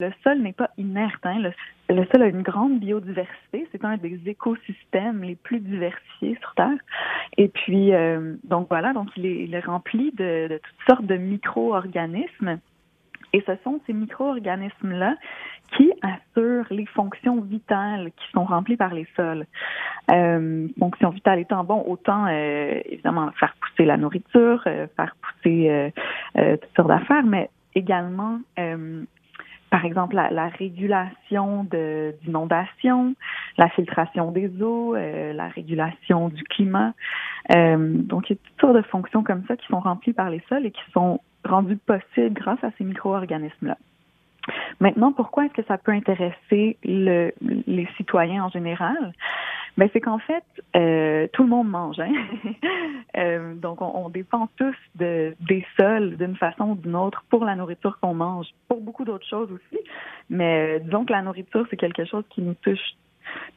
Le sol n'est pas inerte. Hein. Le, sol a une grande biodiversité. C'est un des écosystèmes les plus diversifiés sur Terre. Et puis, euh, donc voilà, donc il est, il est rempli de, de toutes sortes de micro-organismes. Et ce sont ces micro-organismes-là qui assurent les fonctions vitales qui sont remplies par les sols. Euh, fonctions vitales étant, bon, autant euh, évidemment faire pousser la nourriture, euh, faire pousser euh, euh, toutes sortes d'affaires, mais également par exemple la, la régulation d'inondations, la filtration des eaux, euh, la régulation du climat. Euh, donc, il y a toutes sortes de fonctions comme ça qui sont remplies par les sols et qui sont rendues possibles grâce à ces micro-organismes-là. Maintenant, pourquoi est-ce que ça peut intéresser le, les citoyens en général? Ben, c'est qu'en fait, euh, tout le monde mange. Hein? euh, donc, on, on, dépend tous de, des sols d'une façon ou d'une autre pour la nourriture qu'on mange, pour beaucoup d'autres choses aussi. Mais euh, disons que la nourriture, c'est quelque chose qui nous touche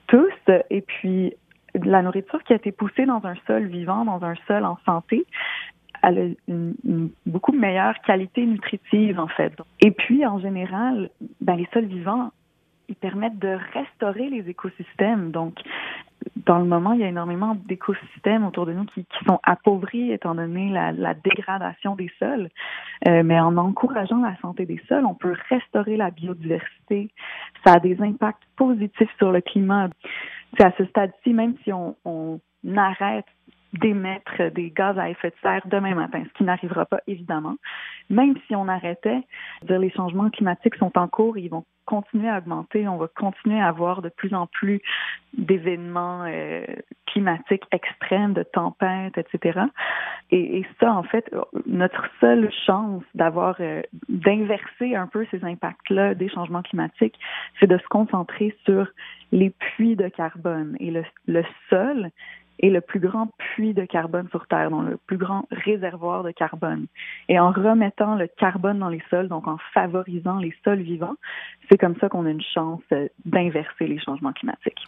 tous. Et puis, la nourriture qui a été poussée dans un sol vivant, dans un sol en santé, elle a une, une, beaucoup meilleure qualité nutritive en fait. Et puis en général, ben, les sols vivants, ils permettent de restaurer les écosystèmes. Donc dans le moment, il y a énormément d'écosystèmes autour de nous qui, sont appauvris étant donné la, dégradation des sols. Euh, mais en encourageant la santé des sols, on peut restaurer la biodiversité. Ça a des impacts positifs sur le climat. C'est à ce stade-ci, même si on arrête d'émettre des gaz à effet de serre demain matin, ce qui n'arrivera pas évidemment. Même si on arrêtait, dire les changements climatiques sont en cours, ils vont continuer à augmenter, on va continuer à avoir de plus en plus d'événements euh, climatiques extrêmes, de tempêtes, etc. Et, et, ça, en fait, notre seule chance d'avoir euh, d'inverser un peu ces impacts-là des changements climatiques, c'est de se concentrer sur les puits de carbone et le, le sol est le plus grand puits de carbone sur Terre, donc le plus grand réservoir de carbone. Et en remettant le carbone dans les sols, donc en favorisant les sols vivants, c'est comme ça qu'on a une chance d'inverser les changements climatiques.